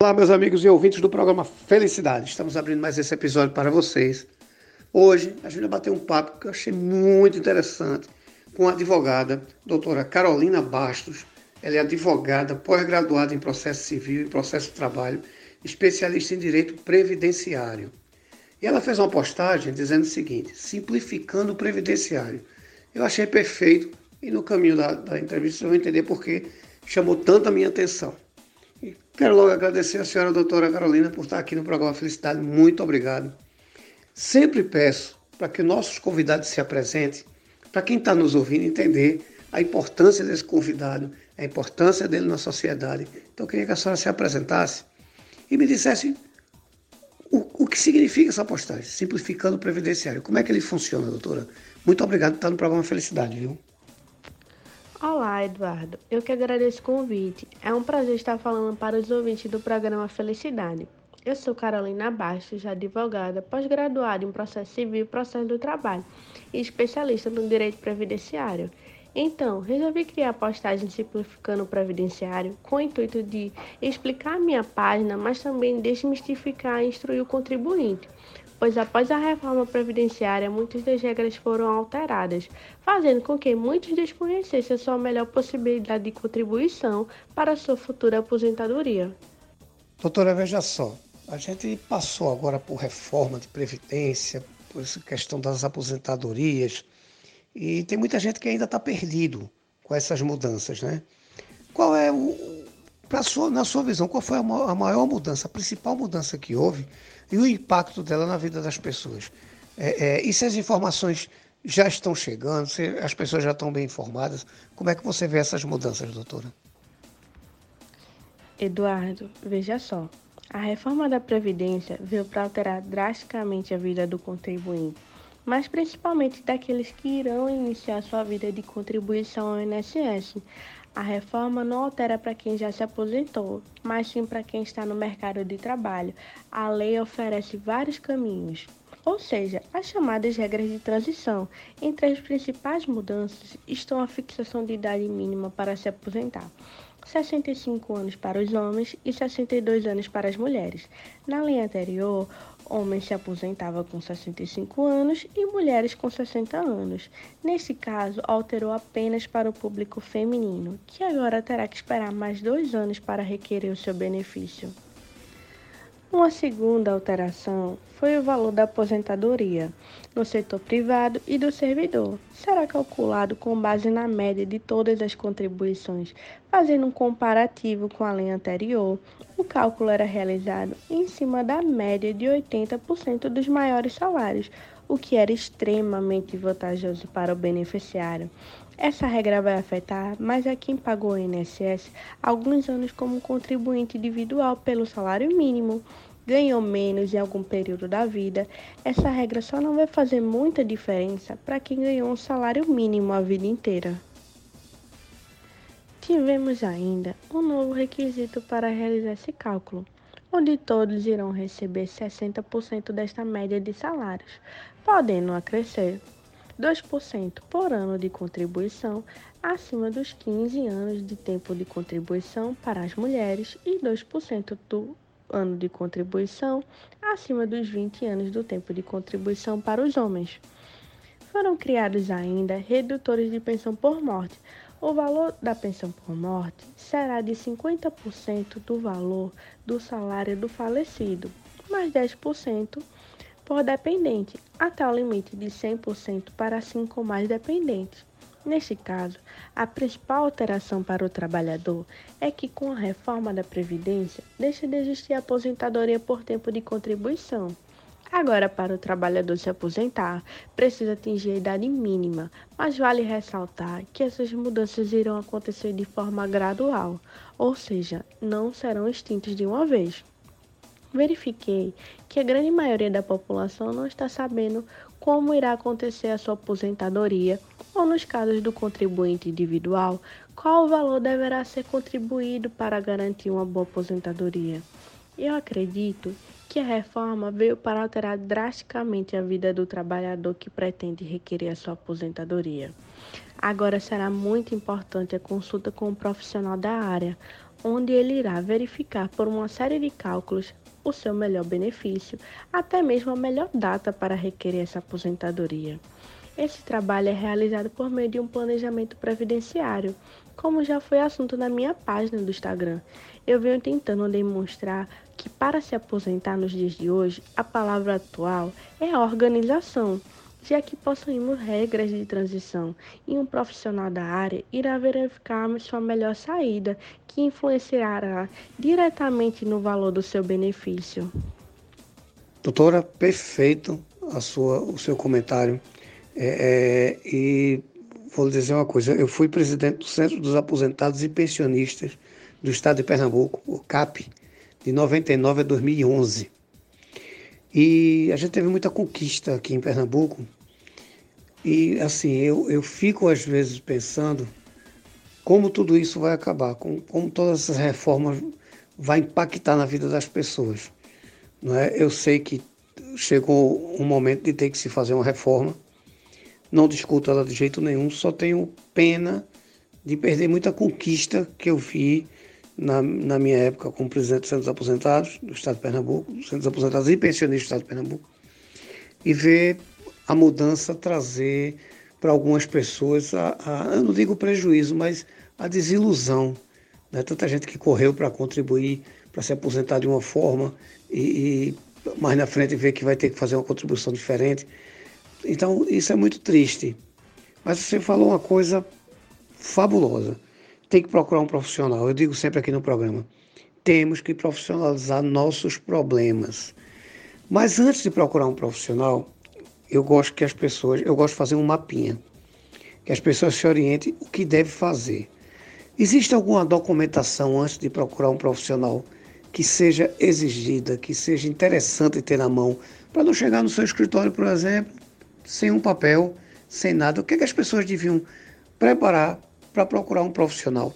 Olá, meus amigos e ouvintes do programa Felicidade. Estamos abrindo mais esse episódio para vocês. Hoje, a gente vai bater um papo que eu achei muito interessante com a advogada, doutora Carolina Bastos. Ela é advogada, pós-graduada em processo civil e processo de trabalho, especialista em direito previdenciário. E ela fez uma postagem dizendo o seguinte: simplificando o previdenciário. Eu achei perfeito e no caminho da, da entrevista eu vou entender por que chamou tanto a minha atenção. Quero logo agradecer a senhora doutora Carolina por estar aqui no programa Felicidade. Muito obrigado. Sempre peço para que nossos convidados se apresentem, para quem está nos ouvindo entender a importância desse convidado, a importância dele na sociedade. Então eu queria que a senhora se apresentasse e me dissesse o, o que significa essa postagem, simplificando o previdenciário. Como é que ele funciona, doutora? Muito obrigado por estar no programa Felicidade, viu? Olá, Eduardo. Eu que agradeço o convite. É um prazer estar falando para os ouvintes do programa Felicidade. Eu sou Carolina Bastos, advogada, pós-graduada em processo civil e processo do trabalho e especialista no direito previdenciário. Então, resolvi criar a postagem simplificando o previdenciário com o intuito de explicar a minha página, mas também desmistificar e instruir o contribuinte, pois após a reforma previdenciária, muitas das regras foram alteradas, fazendo com que muitos desconhecessem a sua melhor possibilidade de contribuição para a sua futura aposentadoria. Doutora, veja só, a gente passou agora por reforma de previdência, por essa questão das aposentadorias, e tem muita gente que ainda está perdido com essas mudanças, né? Qual é o, sua, na sua visão, qual foi a maior mudança, a principal mudança que houve e o impacto dela na vida das pessoas. É, é, e se as informações já estão chegando, se as pessoas já estão bem informadas, como é que você vê essas mudanças, doutora? Eduardo, veja só. A reforma da Previdência veio para alterar drasticamente a vida do contribuinte, mas principalmente daqueles que irão iniciar sua vida de contribuição ao INSS. A reforma não altera para quem já se aposentou, mas sim para quem está no mercado de trabalho. A lei oferece vários caminhos, ou seja, as chamadas regras de transição. Entre as principais mudanças estão a fixação de idade mínima para se aposentar. 65 anos para os homens e 62 anos para as mulheres. Na lei anterior, homens se aposentavam com 65 anos e mulheres com 60 anos. Nesse caso, alterou apenas para o público feminino, que agora terá que esperar mais dois anos para requerer o seu benefício. Uma segunda alteração foi o valor da aposentadoria no setor privado e do servidor. Será calculado com base na média de todas as contribuições, fazendo um comparativo com a lei anterior. O cálculo era realizado em cima da média de 80% dos maiores salários, o que era extremamente vantajoso para o beneficiário. Essa regra vai afetar mais a quem pagou o INSS alguns anos como contribuinte individual pelo salário mínimo, ganhou menos em algum período da vida. Essa regra só não vai fazer muita diferença para quem ganhou um salário mínimo a vida inteira. Tivemos ainda um novo requisito para realizar esse cálculo onde todos irão receber 60% desta média de salários, podendo acrescer 2% por ano de contribuição acima dos 15 anos de tempo de contribuição para as mulheres e 2% do ano de contribuição acima dos 20 anos do tempo de contribuição para os homens. Foram criados ainda redutores de pensão por morte, o valor da pensão por morte será de 50% do valor do salário do falecido, mais 10% por dependente, até o limite de 100% para cinco mais dependentes. Neste caso, a principal alteração para o trabalhador é que, com a reforma da Previdência, deixa de existir a aposentadoria por tempo de contribuição. Agora, para o trabalhador se aposentar, precisa atingir a idade mínima, mas vale ressaltar que essas mudanças irão acontecer de forma gradual, ou seja, não serão extintas de uma vez. Verifiquei que a grande maioria da população não está sabendo como irá acontecer a sua aposentadoria ou, nos casos do contribuinte individual, qual o valor deverá ser contribuído para garantir uma boa aposentadoria. Eu acredito que a reforma veio para alterar drasticamente a vida do trabalhador que pretende requerer a sua aposentadoria. Agora será muito importante a consulta com um profissional da área, onde ele irá verificar por uma série de cálculos o seu melhor benefício, até mesmo a melhor data para requerer essa aposentadoria. Esse trabalho é realizado por meio de um planejamento previdenciário, como já foi assunto na minha página do Instagram. Eu venho tentando demonstrar que para se aposentar nos dias de hoje, a palavra atual é organização já que possuímos regras de transição e um profissional da área irá verificar sua melhor saída, que influenciará diretamente no valor do seu benefício. Doutora, perfeito a sua, o seu comentário. É, é, e vou lhe dizer uma coisa: eu fui presidente do Centro dos Aposentados e Pensionistas do Estado de Pernambuco, o CAP, de 99 a 2011. E a gente teve muita conquista aqui em Pernambuco. E assim, eu, eu fico às vezes pensando como tudo isso vai acabar, como, como todas essas reformas vai impactar na vida das pessoas. Não é? Eu sei que chegou um momento de ter que se fazer uma reforma. Não discuto ela de jeito nenhum, só tenho pena de perder muita conquista que eu vi na, na minha época como presidente dos Aposentados do Estado de Pernambuco, do Centro dos Aposentados e Pensionistas do Estado de Pernambuco, e ver a mudança trazer para algumas pessoas, a, a, eu não digo prejuízo, mas a desilusão. Né? Tanta gente que correu para contribuir, para se aposentar de uma forma e, e mais na frente ver que vai ter que fazer uma contribuição diferente. Então, isso é muito triste. Mas você falou uma coisa fabulosa tem que procurar um profissional. Eu digo sempre aqui no programa: temos que profissionalizar nossos problemas. Mas antes de procurar um profissional, eu gosto que as pessoas, eu gosto de fazer um mapinha, que as pessoas se orientem o que deve fazer. Existe alguma documentação antes de procurar um profissional que seja exigida, que seja interessante ter na mão, para não chegar no seu escritório, por exemplo, sem um papel, sem nada? O que, é que as pessoas deviam preparar para procurar um profissional.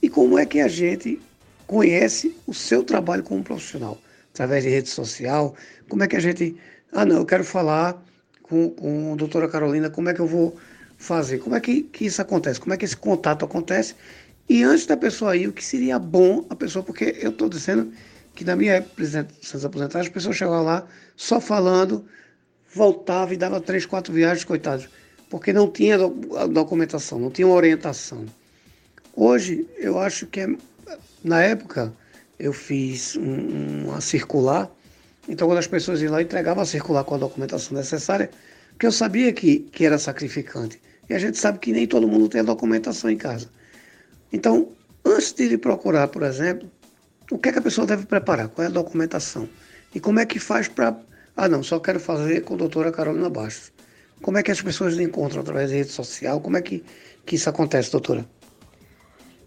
E como é que a gente conhece o seu trabalho como profissional? Através de rede social? Como é que a gente. Ah, não, eu quero falar com, com a doutora Carolina, como é que eu vou fazer? Como é que, que isso acontece? Como é que esse contato acontece? E antes da pessoa ir, o que seria bom a pessoa, porque eu estou dizendo que na minha época, presidente aposentados, a pessoa chegava lá só falando, voltava e dava três, quatro viagens, coitados porque não tinha documentação, não tinha orientação. Hoje, eu acho que, é, na época, eu fiz um, uma circular, então quando as pessoas iam lá, entregavam a circular com a documentação necessária, porque eu sabia que, que era sacrificante. E a gente sabe que nem todo mundo tem a documentação em casa. Então, antes de ele procurar, por exemplo, o que, é que a pessoa deve preparar? Qual é a documentação? E como é que faz para. Ah, não, só quero fazer com a doutora Carolina Bastos. Como é que as pessoas lhe encontram através da rede social? Como é que, que isso acontece, doutora?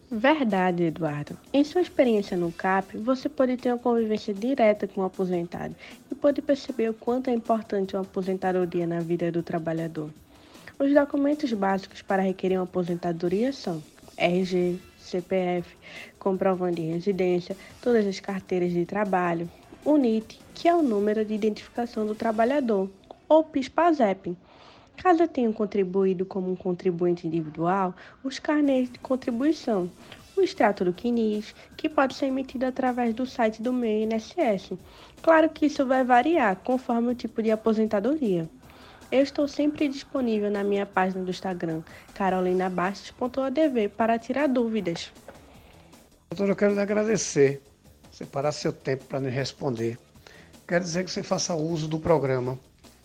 Verdade, Eduardo. Em sua experiência no CAP, você pode ter uma convivência direta com o aposentado e pode perceber o quanto é importante uma aposentadoria na vida do trabalhador. Os documentos básicos para requerer uma aposentadoria são RG, CPF, comprovante de residência, todas as carteiras de trabalho, o NIT, que é o número de identificação do trabalhador, ou PIS-PASEP, Caso tenham contribuído como um contribuinte individual, os carnês de contribuição, o extrato do CNIS, que pode ser emitido através do site do meu INSS. Claro que isso vai variar conforme o tipo de aposentadoria. Eu estou sempre disponível na minha página do Instagram, carolinabastos.adv, para tirar dúvidas. Doutor, eu quero lhe agradecer. Separar seu tempo para me responder. Quero dizer que você faça uso do programa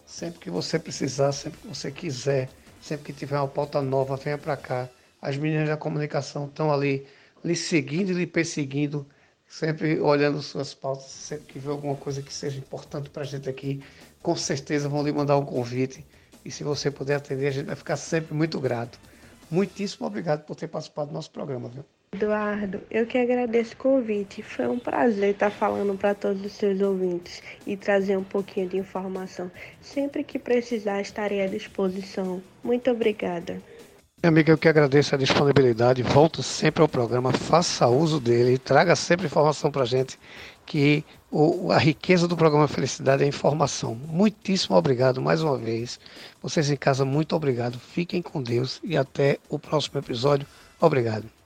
Sempre que você precisar, sempre que você quiser, sempre que tiver uma pauta nova, venha para cá. As meninas da comunicação estão ali lhe seguindo e lhe perseguindo, sempre olhando suas pautas, sempre que vê alguma coisa que seja importante para a gente aqui, com certeza vão lhe mandar um convite. E se você puder atender, a gente vai ficar sempre muito grato. Muitíssimo obrigado por ter participado do nosso programa, viu? Eduardo, eu que agradeço o convite. Foi um prazer estar falando para todos os seus ouvintes e trazer um pouquinho de informação. Sempre que precisar, estarei à disposição. Muito obrigada. Minha amiga, eu que agradeço a disponibilidade. Volto sempre ao programa, faça uso dele e traga sempre informação para a gente, que o, a riqueza do programa Felicidade é informação. Muitíssimo obrigado mais uma vez. Vocês em casa, muito obrigado. Fiquem com Deus e até o próximo episódio. Obrigado.